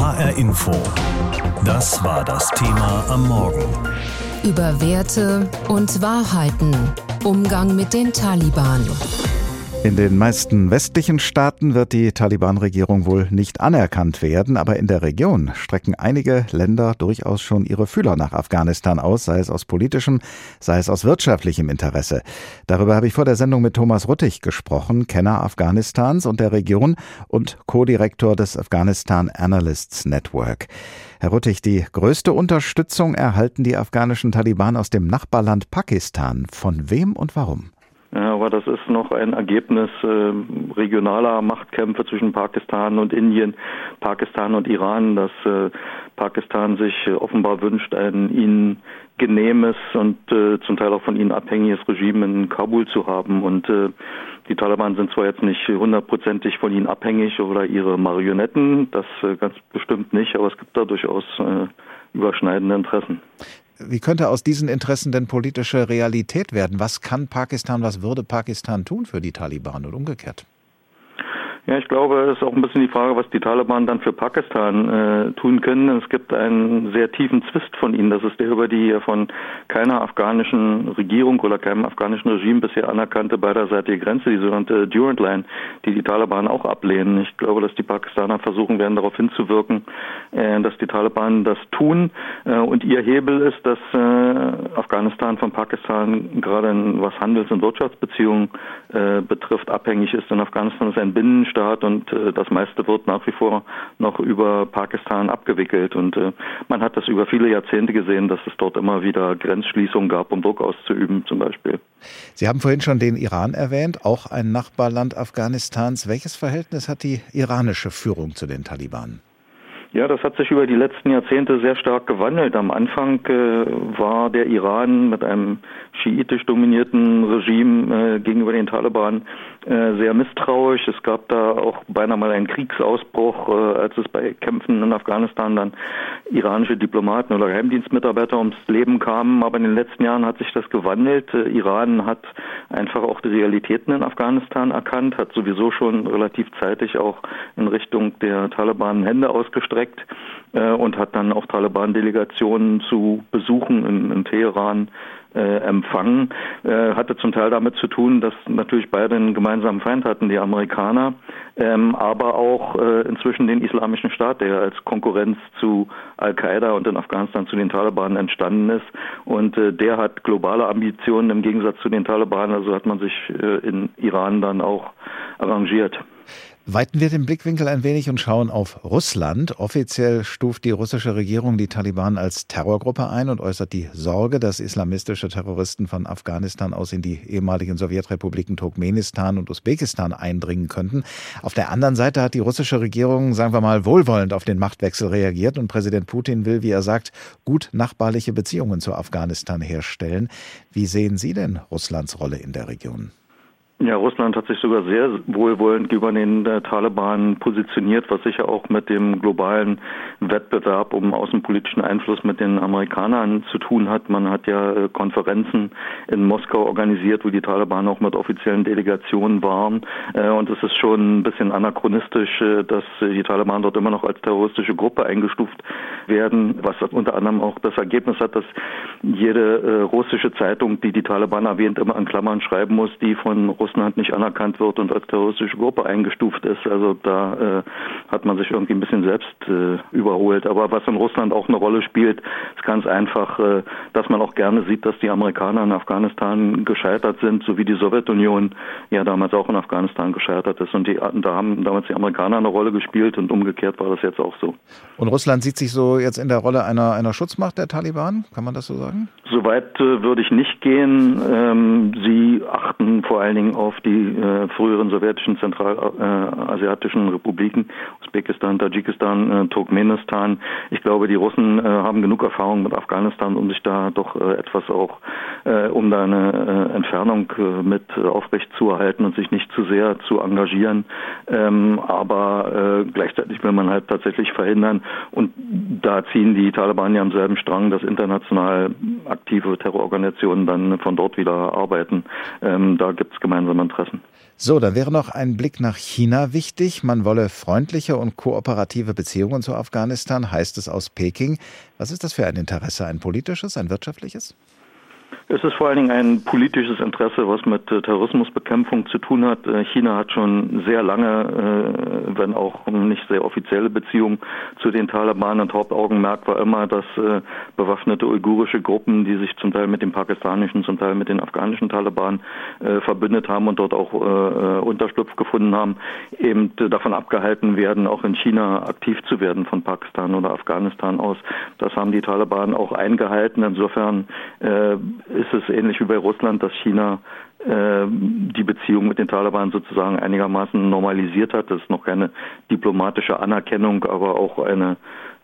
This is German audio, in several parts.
HR Info. Das war das Thema am Morgen. Über Werte und Wahrheiten. Umgang mit den Taliban. In den meisten westlichen Staaten wird die Taliban-Regierung wohl nicht anerkannt werden, aber in der Region strecken einige Länder durchaus schon ihre Fühler nach Afghanistan aus, sei es aus politischem, sei es aus wirtschaftlichem Interesse. Darüber habe ich vor der Sendung mit Thomas Ruttig gesprochen, Kenner Afghanistans und der Region und Co-Direktor des Afghanistan Analysts Network. Herr Ruttig, die größte Unterstützung erhalten die afghanischen Taliban aus dem Nachbarland Pakistan. Von wem und warum? Ja, aber das ist noch ein Ergebnis äh, regionaler Machtkämpfe zwischen Pakistan und Indien, Pakistan und Iran, dass äh, Pakistan sich äh, offenbar wünscht, ein ihnen genehmes und äh, zum Teil auch von ihnen abhängiges Regime in Kabul zu haben. Und äh, die Taliban sind zwar jetzt nicht hundertprozentig von ihnen abhängig oder ihre Marionetten, das ganz bestimmt nicht, aber es gibt da durchaus überschneidende Interessen. Wie könnte aus diesen Interessen denn politische Realität werden? Was kann Pakistan, was würde Pakistan tun für die Taliban und umgekehrt? Ja, ich glaube, es ist auch ein bisschen die Frage, was die Taliban dann für Pakistan äh, tun können. Es gibt einen sehr tiefen Zwist von ihnen. Das ist der über die von keiner afghanischen Regierung oder keinem afghanischen Regime bisher anerkannte beiderseitige Grenze, die sogenannte Durant Line, die die Taliban auch ablehnen. Ich glaube, dass die Pakistaner versuchen werden, darauf hinzuwirken, äh, dass die Taliban das tun. Äh, und ihr Hebel ist, dass äh, Afghanistan von Pakistan gerade was Handels- und Wirtschaftsbeziehungen äh, betrifft, abhängig ist. Denn Afghanistan ist ein Binnenstaat Staat und äh, das meiste wird nach wie vor noch über Pakistan abgewickelt. Und äh, man hat das über viele Jahrzehnte gesehen, dass es dort immer wieder Grenzschließungen gab, um Druck auszuüben zum Beispiel. Sie haben vorhin schon den Iran erwähnt, auch ein Nachbarland Afghanistans. Welches Verhältnis hat die iranische Führung zu den Taliban? Ja, das hat sich über die letzten Jahrzehnte sehr stark gewandelt. Am Anfang äh, war der Iran mit einem schiitisch dominierten Regime äh, gegenüber den Taliban äh, sehr misstrauisch. Es gab da auch beinahe mal einen Kriegsausbruch, äh, als es bei Kämpfen in Afghanistan dann iranische Diplomaten oder Geheimdienstmitarbeiter ums Leben kamen. Aber in den letzten Jahren hat sich das gewandelt. Äh, Iran hat einfach auch die Realitäten in Afghanistan erkannt, hat sowieso schon relativ zeitig auch in Richtung der Taliban Hände ausgestreckt äh, und hat dann auch Taliban-Delegationen zu Besuchen in, in Teheran äh, empfangen, äh, hatte zum Teil damit zu tun, dass natürlich beide einen gemeinsamen Feind hatten, die Amerikaner, ähm, aber auch äh, inzwischen den Islamischen Staat, der als Konkurrenz zu Al-Qaida und in Afghanistan zu den Taliban entstanden ist. Und äh, der hat globale Ambitionen im Gegensatz zu den Taliban, also hat man sich äh, in Iran dann auch arrangiert. Weiten wir den Blickwinkel ein wenig und schauen auf Russland. Offiziell stuft die russische Regierung die Taliban als Terrorgruppe ein und äußert die Sorge, dass islamistische Terroristen von Afghanistan aus in die ehemaligen Sowjetrepubliken Turkmenistan und Usbekistan eindringen könnten. Auf der anderen Seite hat die russische Regierung, sagen wir mal, wohlwollend auf den Machtwechsel reagiert und Präsident Putin will, wie er sagt, gut nachbarliche Beziehungen zu Afghanistan herstellen. Wie sehen Sie denn Russlands Rolle in der Region? Ja, Russland hat sich sogar sehr wohlwollend gegenüber den äh, Taliban positioniert, was sicher auch mit dem globalen Wettbewerb um außenpolitischen Einfluss mit den Amerikanern zu tun hat. Man hat ja äh, Konferenzen in Moskau organisiert, wo die Taliban auch mit offiziellen Delegationen waren. Äh, und es ist schon ein bisschen anachronistisch, dass die Taliban dort immer noch als terroristische Gruppe eingestuft werden, was unter anderem auch das Ergebnis hat, dass jede russische Zeitung, die die Taliban erwähnt, immer in Klammern schreiben muss, die von Russland Russland nicht anerkannt wird und als terroristische Gruppe eingestuft ist. Also da äh, hat man sich irgendwie ein bisschen selbst äh, überholt. Aber was in Russland auch eine Rolle spielt, ist ganz einfach, äh, dass man auch gerne sieht, dass die Amerikaner in Afghanistan gescheitert sind, so wie die Sowjetunion ja damals auch in Afghanistan gescheitert ist. Und die, da haben damals die Amerikaner eine Rolle gespielt und umgekehrt war das jetzt auch so. Und Russland sieht sich so jetzt in der Rolle einer, einer Schutzmacht der Taliban, kann man das so sagen? Soweit äh, würde ich nicht gehen. Ähm, sie achten vor allen Dingen auf die äh, früheren sowjetischen zentralasiatischen äh, Republiken, Usbekistan, Tadschikistan, äh, Turkmenistan. Ich glaube, die Russen äh, haben genug Erfahrung mit Afghanistan, um sich da doch äh, etwas auch, äh, um da eine Entfernung mit aufrecht zu erhalten und sich nicht zu sehr zu engagieren. Ähm, aber gleichzeitig will man halt tatsächlich verhindern und da ziehen die Taliban ja am selben Strang, dass international aktive Terrororganisationen dann von dort wieder arbeiten. Ähm, da gibt es gemeinsame Interessen. So, dann wäre noch ein Blick nach China wichtig. Man wolle freundliche und kooperative Beziehungen zu Afghanistan, heißt es aus Peking. Was ist das für ein Interesse? Ein politisches, ein wirtschaftliches? Es ist vor allen Dingen ein politisches Interesse, was mit äh, Terrorismusbekämpfung zu tun hat. Äh, China hat schon sehr lange, äh, wenn auch nicht sehr offizielle Beziehungen zu den Taliban und Hauptaugenmerk war immer, dass bewaffnete uigurische Gruppen, die sich zum Teil mit den pakistanischen, zum Teil mit den afghanischen Taliban verbündet haben und dort auch Unterschlupf gefunden haben, eben davon abgehalten werden, auch in China aktiv zu werden von Pakistan oder Afghanistan aus. Das haben die Taliban auch eingehalten. Insofern ist es ähnlich wie bei Russland, dass China äh, die Beziehung mit den Taliban sozusagen einigermaßen normalisiert hat. Das ist noch keine diplomatische Anerkennung, aber auch eine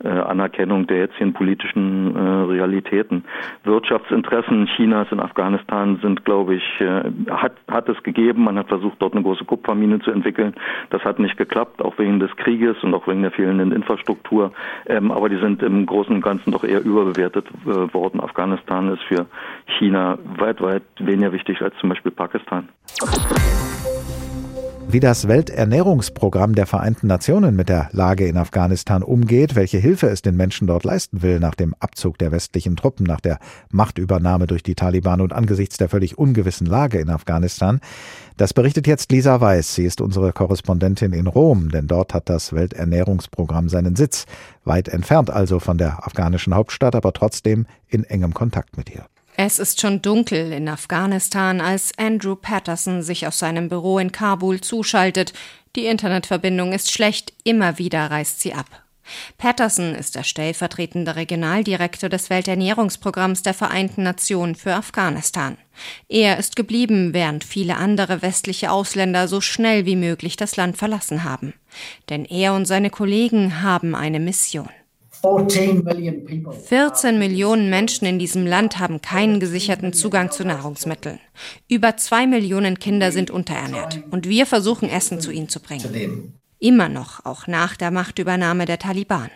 äh, Anerkennung der jetzigen politischen äh, Realitäten. Wirtschaftsinteressen Chinas in Afghanistan sind, glaube ich, äh, hat, hat es gegeben. Man hat versucht, dort eine große Kupfermine zu entwickeln. Das hat nicht geklappt, auch wegen des Krieges und auch wegen der fehlenden Infrastruktur. Ähm, aber die sind im Großen und Ganzen doch eher überbewertet äh, worden. Afghanistan ist für China weit, weit weniger wichtig als zum Beispiel Pakistan. Wie das Welternährungsprogramm der Vereinten Nationen mit der Lage in Afghanistan umgeht, welche Hilfe es den Menschen dort leisten will nach dem Abzug der westlichen Truppen, nach der Machtübernahme durch die Taliban und angesichts der völlig ungewissen Lage in Afghanistan, das berichtet jetzt Lisa Weiß. Sie ist unsere Korrespondentin in Rom, denn dort hat das Welternährungsprogramm seinen Sitz, weit entfernt also von der afghanischen Hauptstadt, aber trotzdem in engem Kontakt mit ihr. Es ist schon dunkel in Afghanistan, als Andrew Patterson sich aus seinem Büro in Kabul zuschaltet. Die Internetverbindung ist schlecht, immer wieder reißt sie ab. Patterson ist der stellvertretende Regionaldirektor des Welternährungsprogramms der Vereinten Nationen für Afghanistan. Er ist geblieben, während viele andere westliche Ausländer so schnell wie möglich das Land verlassen haben. Denn er und seine Kollegen haben eine Mission. 14 Millionen Menschen in diesem Land haben keinen gesicherten Zugang zu Nahrungsmitteln. Über zwei Millionen Kinder sind unterernährt und wir versuchen Essen zu ihnen zu bringen. Immer noch, auch nach der Machtübernahme der Taliban.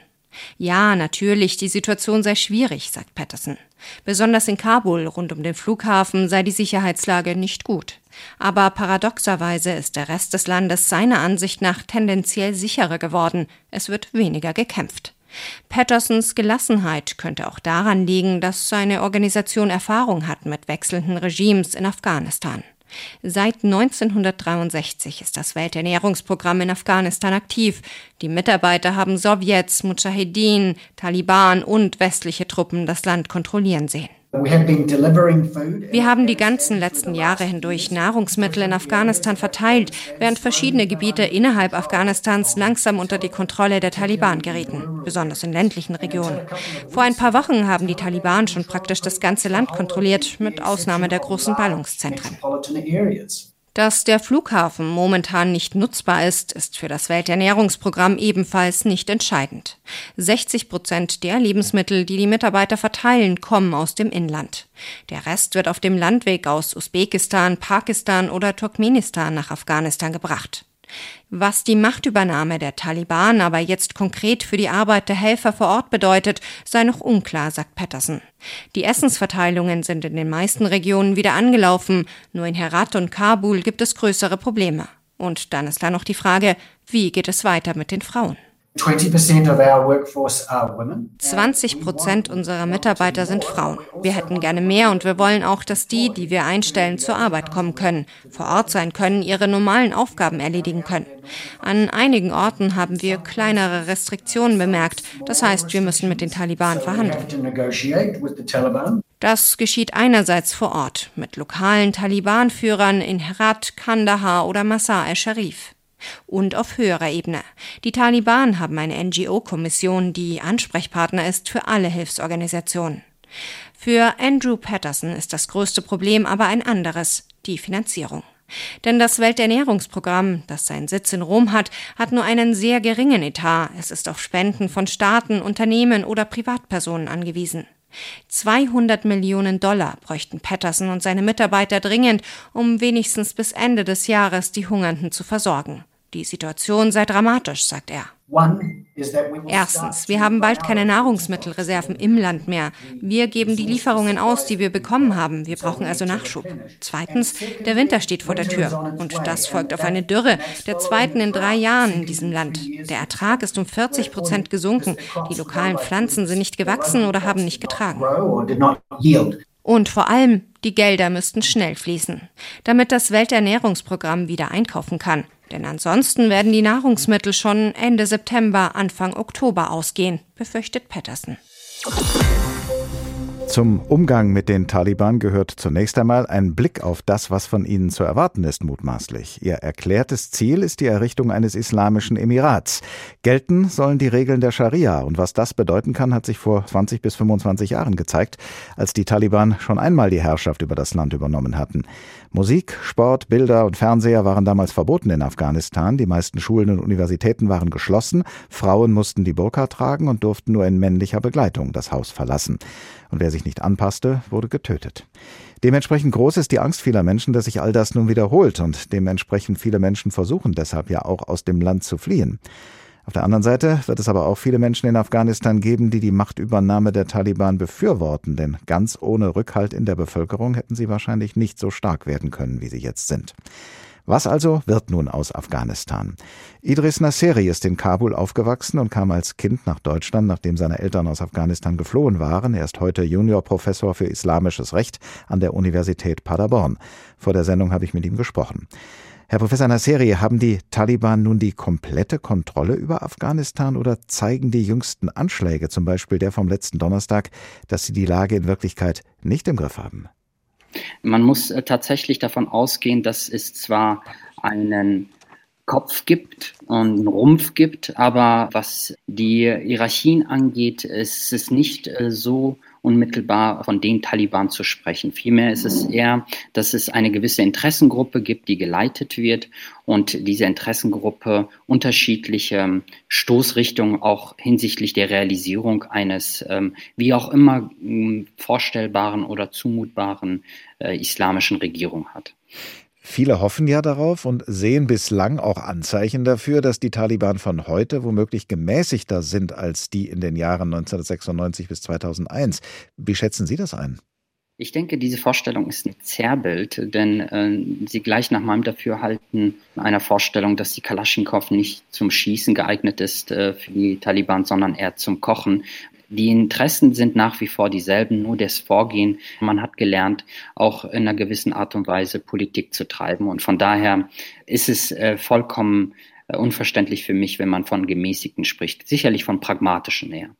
Ja, natürlich, die Situation sei schwierig, sagt Patterson. Besonders in Kabul rund um den Flughafen sei die Sicherheitslage nicht gut. Aber paradoxerweise ist der Rest des Landes seiner Ansicht nach tendenziell sicherer geworden. Es wird weniger gekämpft. Pattersons Gelassenheit könnte auch daran liegen, dass seine Organisation Erfahrung hat mit wechselnden Regimes in Afghanistan. Seit 1963 ist das Welternährungsprogramm in Afghanistan aktiv. Die Mitarbeiter haben Sowjets, Mujahedin, Taliban und westliche Truppen das Land kontrollieren sehen. Wir haben die ganzen letzten Jahre hindurch Nahrungsmittel in Afghanistan verteilt, während verschiedene Gebiete innerhalb Afghanistans langsam unter die Kontrolle der Taliban gerieten, besonders in ländlichen Regionen. Vor ein paar Wochen haben die Taliban schon praktisch das ganze Land kontrolliert, mit Ausnahme der großen Ballungszentren. Dass der Flughafen momentan nicht nutzbar ist, ist für das Welternährungsprogramm ebenfalls nicht entscheidend. 60 Prozent der Lebensmittel, die die Mitarbeiter verteilen, kommen aus dem Inland. Der Rest wird auf dem Landweg aus Usbekistan, Pakistan oder Turkmenistan nach Afghanistan gebracht. Was die Machtübernahme der Taliban aber jetzt konkret für die Arbeit der Helfer vor Ort bedeutet, sei noch unklar, sagt Patterson. Die Essensverteilungen sind in den meisten Regionen wieder angelaufen, nur in Herat und Kabul gibt es größere Probleme. Und dann ist da noch die Frage, wie geht es weiter mit den Frauen? 20 Prozent unserer Mitarbeiter sind Frauen. Wir hätten gerne mehr und wir wollen auch, dass die, die wir einstellen, zur Arbeit kommen können, vor Ort sein können, ihre normalen Aufgaben erledigen können. An einigen Orten haben wir kleinere Restriktionen bemerkt. Das heißt, wir müssen mit den Taliban verhandeln. Das geschieht einerseits vor Ort mit lokalen Taliban-Führern in Herat, Kandahar oder Masar el-Sharif und auf höherer Ebene. Die Taliban haben eine NGO-Kommission, die Ansprechpartner ist für alle Hilfsorganisationen. Für Andrew Patterson ist das größte Problem aber ein anderes, die Finanzierung. Denn das Welternährungsprogramm, das seinen Sitz in Rom hat, hat nur einen sehr geringen Etat. Es ist auf Spenden von Staaten, Unternehmen oder Privatpersonen angewiesen. 200 Millionen Dollar bräuchten Patterson und seine Mitarbeiter dringend, um wenigstens bis Ende des Jahres die Hungernden zu versorgen. Die Situation sei dramatisch, sagt er. Erstens, wir haben bald keine Nahrungsmittelreserven im Land mehr. Wir geben die Lieferungen aus, die wir bekommen haben. Wir brauchen also Nachschub. Zweitens, der Winter steht vor der Tür. Und das folgt auf eine Dürre, der zweiten in drei Jahren in diesem Land. Der Ertrag ist um 40 Prozent gesunken. Die lokalen Pflanzen sind nicht gewachsen oder haben nicht getragen. Und vor allem, die Gelder müssten schnell fließen, damit das Welternährungsprogramm wieder einkaufen kann. Denn ansonsten werden die Nahrungsmittel schon Ende September, Anfang Oktober ausgehen, befürchtet Patterson. Zum Umgang mit den Taliban gehört zunächst einmal ein Blick auf das, was von ihnen zu erwarten ist, mutmaßlich. Ihr erklärtes Ziel ist die Errichtung eines islamischen Emirats. Gelten sollen die Regeln der Scharia. Und was das bedeuten kann, hat sich vor 20 bis 25 Jahren gezeigt, als die Taliban schon einmal die Herrschaft über das Land übernommen hatten. Musik, Sport, Bilder und Fernseher waren damals verboten in Afghanistan. Die meisten Schulen und Universitäten waren geschlossen. Frauen mussten die Burka tragen und durften nur in männlicher Begleitung das Haus verlassen. Und wer sich nicht anpasste, wurde getötet. Dementsprechend groß ist die Angst vieler Menschen, dass sich all das nun wiederholt und dementsprechend viele Menschen versuchen deshalb ja auch aus dem Land zu fliehen. Auf der anderen Seite wird es aber auch viele Menschen in Afghanistan geben, die die Machtübernahme der Taliban befürworten, denn ganz ohne Rückhalt in der Bevölkerung hätten sie wahrscheinlich nicht so stark werden können, wie sie jetzt sind. Was also wird nun aus Afghanistan? Idris Nasseri ist in Kabul aufgewachsen und kam als Kind nach Deutschland, nachdem seine Eltern aus Afghanistan geflohen waren. Er ist heute Juniorprofessor für islamisches Recht an der Universität Paderborn. Vor der Sendung habe ich mit ihm gesprochen. Herr Professor Nasseri, haben die Taliban nun die komplette Kontrolle über Afghanistan oder zeigen die jüngsten Anschläge, zum Beispiel der vom letzten Donnerstag, dass sie die Lage in Wirklichkeit nicht im Griff haben? Man muss äh, tatsächlich davon ausgehen, dass es zwar einen Kopf gibt und einen Rumpf gibt, aber was die Hierarchien angeht, ist es nicht äh, so unmittelbar von den Taliban zu sprechen. Vielmehr ist es eher, dass es eine gewisse Interessengruppe gibt, die geleitet wird und diese Interessengruppe unterschiedliche Stoßrichtungen auch hinsichtlich der Realisierung eines ähm, wie auch immer vorstellbaren oder zumutbaren äh, islamischen Regierung hat. Viele hoffen ja darauf und sehen bislang auch Anzeichen dafür, dass die Taliban von heute womöglich gemäßigter sind als die in den Jahren 1996 bis 2001. Wie schätzen Sie das ein? Ich denke, diese Vorstellung ist ein Zerrbild, denn äh, sie gleicht nach meinem Dafürhalten einer Vorstellung, dass die Kalaschnikow nicht zum Schießen geeignet ist äh, für die Taliban, sondern eher zum Kochen. Die Interessen sind nach wie vor dieselben, nur das Vorgehen. Man hat gelernt, auch in einer gewissen Art und Weise Politik zu treiben. Und von daher ist es äh, vollkommen äh, unverständlich für mich, wenn man von gemäßigten spricht. Sicherlich von pragmatischen eher.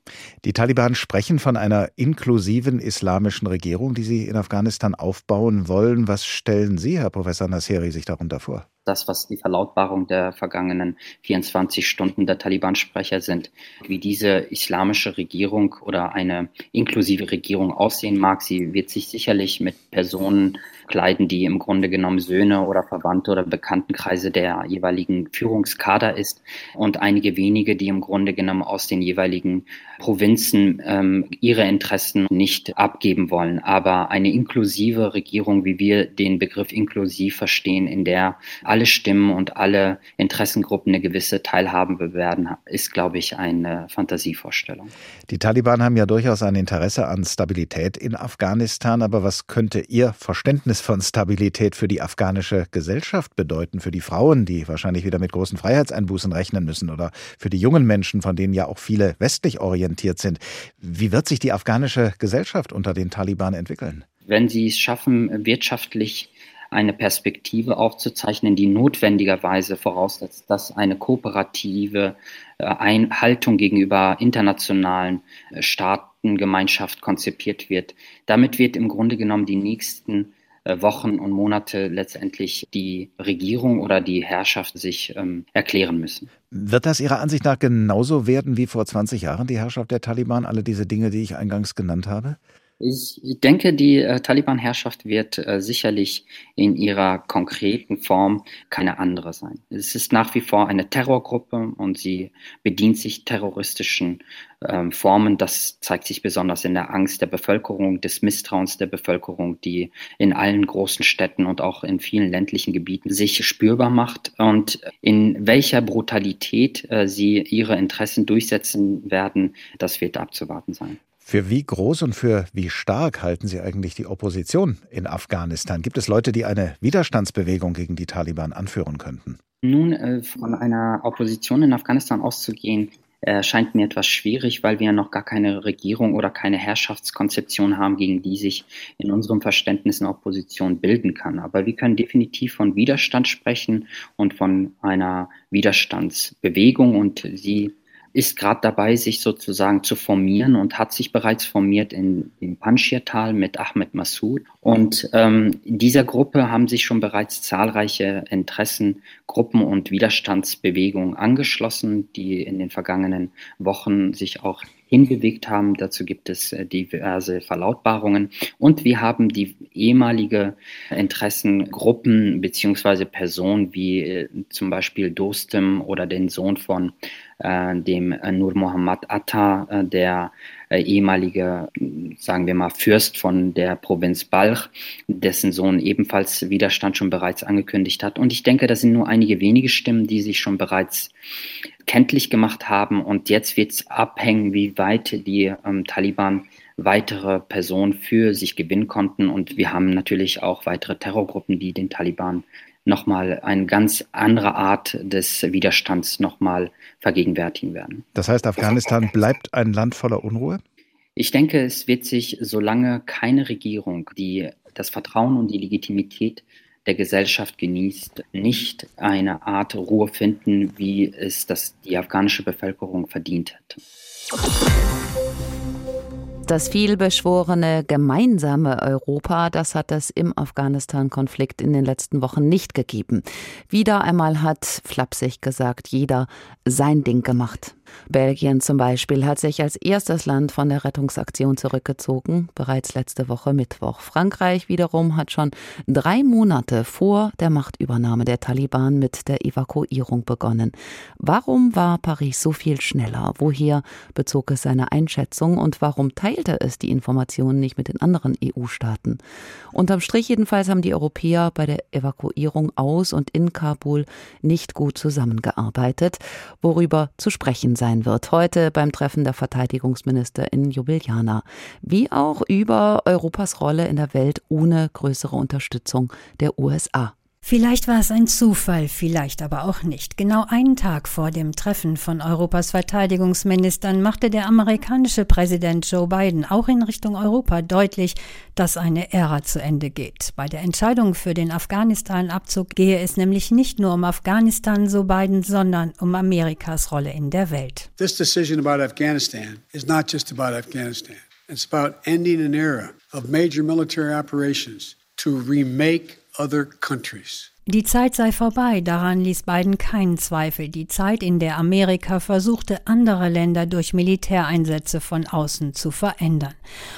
Die Taliban sprechen von einer inklusiven islamischen Regierung, die sie in Afghanistan aufbauen wollen. Was stellen Sie, Herr Professor Nasseri, sich darunter vor? Das, was die Verlautbarung der vergangenen 24 Stunden der Taliban-Sprecher sind. Wie diese islamische Regierung oder eine inklusive Regierung aussehen mag, sie wird sich sicherlich mit Personen kleiden, die im Grunde genommen Söhne oder Verwandte oder Bekanntenkreise der jeweiligen Führungskader ist und einige wenige, die im Grunde genommen aus den jeweiligen Provinzen ähm, ihre Interessen nicht abgeben wollen. Aber eine inklusive Regierung, wie wir den Begriff inklusiv verstehen, in der alle Stimmen und alle Interessengruppen eine gewisse Teilhabe werden, ist, glaube ich, eine Fantasievorstellung. Die Taliban haben ja durchaus ein Interesse an Stabilität in Afghanistan, aber was könnte Ihr Verständnis von Stabilität für die afghanische Gesellschaft bedeuten, für die Frauen, die wahrscheinlich wieder mit großen Freiheitseinbußen rechnen müssen, oder für die jungen Menschen, von denen ja auch viele westlich orientiert sind? Wie wird sich die afghanische Gesellschaft unter den Taliban entwickeln? Wenn sie es schaffen, wirtschaftlich eine Perspektive aufzuzeichnen, die notwendigerweise voraussetzt, dass eine kooperative äh, Haltung gegenüber internationalen äh, Staatengemeinschaft konzipiert wird. Damit wird im Grunde genommen die nächsten Wochen und Monate letztendlich die Regierung oder die Herrschaft sich ähm, erklären müssen. Wird das Ihrer Ansicht nach genauso werden wie vor 20 Jahren die Herrschaft der Taliban, alle diese Dinge, die ich eingangs genannt habe? Ich denke, die äh, Taliban-Herrschaft wird äh, sicherlich in ihrer konkreten Form keine andere sein. Es ist nach wie vor eine Terrorgruppe und sie bedient sich terroristischen ähm, Formen. Das zeigt sich besonders in der Angst der Bevölkerung, des Misstrauens der Bevölkerung, die in allen großen Städten und auch in vielen ländlichen Gebieten sich spürbar macht. Und in welcher Brutalität äh, sie ihre Interessen durchsetzen werden, das wird abzuwarten sein. Für wie groß und für wie stark halten Sie eigentlich die Opposition in Afghanistan? Gibt es Leute, die eine Widerstandsbewegung gegen die Taliban anführen könnten? Nun, äh, von einer Opposition in Afghanistan auszugehen, erscheint mir etwas schwierig, weil wir noch gar keine Regierung oder keine Herrschaftskonzeption haben, gegen die sich in unserem Verständnis eine Opposition bilden kann. Aber wir können definitiv von Widerstand sprechen und von einer Widerstandsbewegung und sie ist gerade dabei, sich sozusagen zu formieren und hat sich bereits formiert in, im Panjshir-Tal mit Ahmed Massoud. Und ähm, dieser Gruppe haben sich schon bereits zahlreiche Interessengruppen und Widerstandsbewegungen angeschlossen, die in den vergangenen Wochen sich auch hinbewegt haben. Dazu gibt es äh, diverse Verlautbarungen. Und wir haben die ehemalige Interessengruppen beziehungsweise Personen wie äh, zum Beispiel Dostem oder den Sohn von dem äh, Nur Muhammad Atta, äh, der äh, ehemalige, sagen wir mal, Fürst von der Provinz Balch, dessen Sohn ebenfalls Widerstand schon bereits angekündigt hat. Und ich denke, das sind nur einige wenige Stimmen, die sich schon bereits kenntlich gemacht haben. Und jetzt wird es abhängen, wie weit die ähm, Taliban weitere Personen für sich gewinnen konnten. Und wir haben natürlich auch weitere Terrorgruppen, die den Taliban nochmal eine ganz andere Art des Widerstands nochmal vergegenwärtigen werden. Das heißt, Afghanistan bleibt ein Land voller Unruhe? Ich denke, es wird sich, solange keine Regierung, die das Vertrauen und die Legitimität der Gesellschaft genießt, nicht eine Art Ruhe finden, wie es das die afghanische Bevölkerung verdient hat. Das vielbeschworene gemeinsame Europa, das hat es im Afghanistan-Konflikt in den letzten Wochen nicht gegeben. Wieder einmal hat, flapsig gesagt, jeder sein Ding gemacht. Belgien zum Beispiel hat sich als erstes Land von der Rettungsaktion zurückgezogen, bereits letzte Woche Mittwoch. Frankreich wiederum hat schon drei Monate vor der Machtübernahme der Taliban mit der Evakuierung begonnen. Warum war Paris so viel schneller? Woher bezog es seine Einschätzung und warum teilte es die Informationen nicht mit den anderen EU-Staaten? Unterm Strich jedenfalls haben die Europäer bei der Evakuierung aus und in Kabul nicht gut zusammengearbeitet, worüber zu sprechen sein wird, heute beim Treffen der Verteidigungsminister in Ljubljana, wie auch über Europas Rolle in der Welt ohne größere Unterstützung der USA. Vielleicht war es ein Zufall, vielleicht aber auch nicht. Genau einen Tag vor dem Treffen von Europas Verteidigungsministern machte der amerikanische Präsident Joe Biden auch in Richtung Europa deutlich, dass eine Ära zu Ende geht. Bei der Entscheidung für den Afghanistan-Abzug gehe es nämlich nicht nur um Afghanistan, so Biden, sondern um Amerikas Rolle in der Welt. This decision about Afghanistan is not just about Afghanistan. It's about ending an era of major military operations to remake other countries. Die Zeit sei vorbei, daran ließ Biden keinen Zweifel. Die Zeit, in der Amerika versuchte, andere Länder durch Militäreinsätze von außen zu verändern.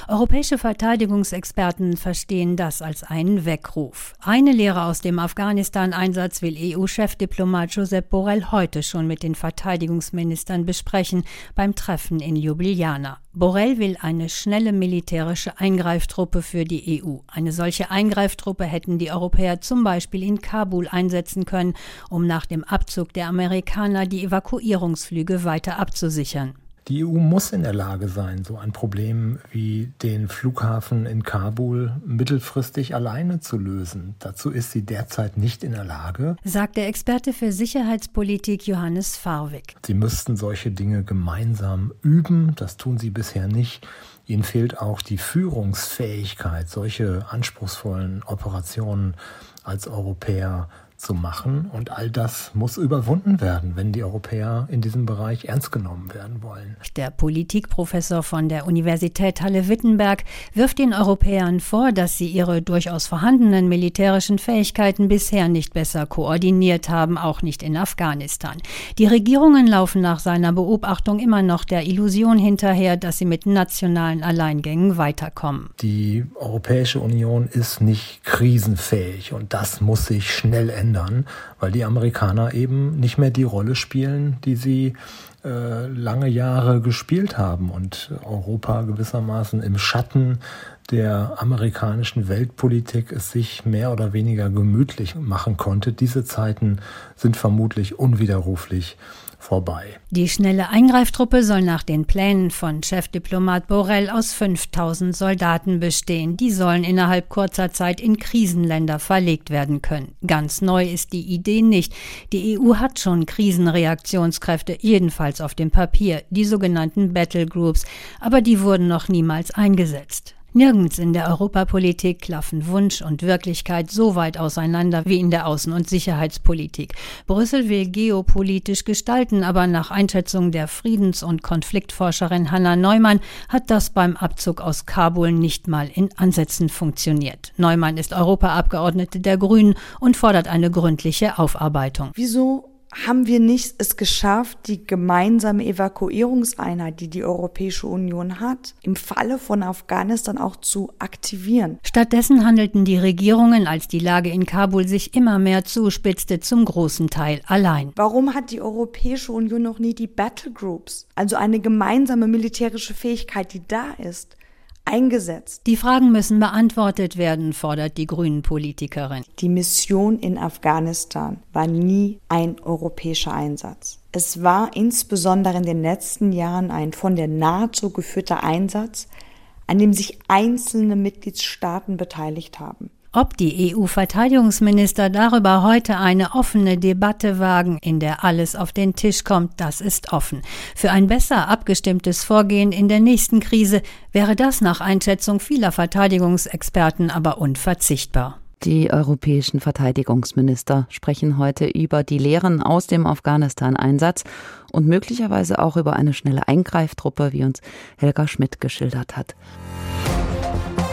Europäische Verteidigungsexperten verstehen das als einen Weckruf. Eine Lehre aus dem Afghanistan-Einsatz will EU-Chefdiplomat Josep Borrell heute schon mit den Verteidigungsministern besprechen beim Treffen in Ljubljana. Borrell will eine schnelle militärische Eingreiftruppe für die EU. Eine solche Eingreiftruppe hätten die Europäer zum Beispiel in Kabul einsetzen können, um nach dem Abzug der Amerikaner die Evakuierungsflüge weiter abzusichern. Die EU muss in der Lage sein, so ein Problem wie den Flughafen in Kabul mittelfristig alleine zu lösen. Dazu ist sie derzeit nicht in der Lage, sagt der Experte für Sicherheitspolitik Johannes Farwig. Sie müssten solche Dinge gemeinsam üben. Das tun sie bisher nicht. Ihnen fehlt auch die Führungsfähigkeit, solche anspruchsvollen Operationen als Europäer zu machen. Und all das muss überwunden werden, wenn die Europäer in diesem Bereich ernst genommen werden wollen. Der Politikprofessor von der Universität Halle-Wittenberg wirft den Europäern vor, dass sie ihre durchaus vorhandenen militärischen Fähigkeiten bisher nicht besser koordiniert haben, auch nicht in Afghanistan. Die Regierungen laufen nach seiner Beobachtung immer noch der Illusion hinterher, dass sie mit nationalen Alleingängen weiterkommen. Die Europäische Union ist nicht krisenfähig und das muss sich schnell ändern, weil die Amerikaner eben nicht mehr die Rolle spielen, die sie äh, lange Jahre gespielt haben und Europa gewissermaßen im Schatten der amerikanischen Weltpolitik es sich mehr oder weniger gemütlich machen konnte. Diese Zeiten sind vermutlich unwiderruflich vorbei. Die schnelle Eingreiftruppe soll nach den Plänen von Chefdiplomat Borrell aus 5000 Soldaten bestehen. Die sollen innerhalb kurzer Zeit in Krisenländer verlegt werden können. Ganz neu ist die Idee nicht. Die EU hat schon Krisenreaktionskräfte, jedenfalls auf dem Papier, die sogenannten Battle Groups, aber die wurden noch niemals eingesetzt. Nirgends in der Europapolitik klaffen Wunsch und Wirklichkeit so weit auseinander wie in der Außen- und Sicherheitspolitik. Brüssel will geopolitisch gestalten, aber nach Einschätzung der Friedens- und Konfliktforscherin Hanna Neumann hat das beim Abzug aus Kabul nicht mal in Ansätzen funktioniert. Neumann ist Europaabgeordnete der Grünen und fordert eine gründliche Aufarbeitung. Wieso haben wir nicht es geschafft, die gemeinsame Evakuierungseinheit, die die Europäische Union hat, im Falle von Afghanistan auch zu aktivieren. Stattdessen handelten die Regierungen, als die Lage in Kabul sich immer mehr zuspitzte, zum großen Teil allein. Warum hat die Europäische Union noch nie die Battle Groups, also eine gemeinsame militärische Fähigkeit, die da ist? Eingesetzt? Die Fragen müssen beantwortet werden, fordert die Grünen-Politikerin. Die Mission in Afghanistan war nie ein europäischer Einsatz. Es war insbesondere in den letzten Jahren ein von der NATO geführter Einsatz, an dem sich einzelne Mitgliedstaaten beteiligt haben. Ob die EU-Verteidigungsminister darüber heute eine offene Debatte wagen, in der alles auf den Tisch kommt, das ist offen. Für ein besser abgestimmtes Vorgehen in der nächsten Krise wäre das nach Einschätzung vieler Verteidigungsexperten aber unverzichtbar. Die europäischen Verteidigungsminister sprechen heute über die Lehren aus dem Afghanistan-Einsatz und möglicherweise auch über eine schnelle Eingreiftruppe, wie uns Helga Schmidt geschildert hat.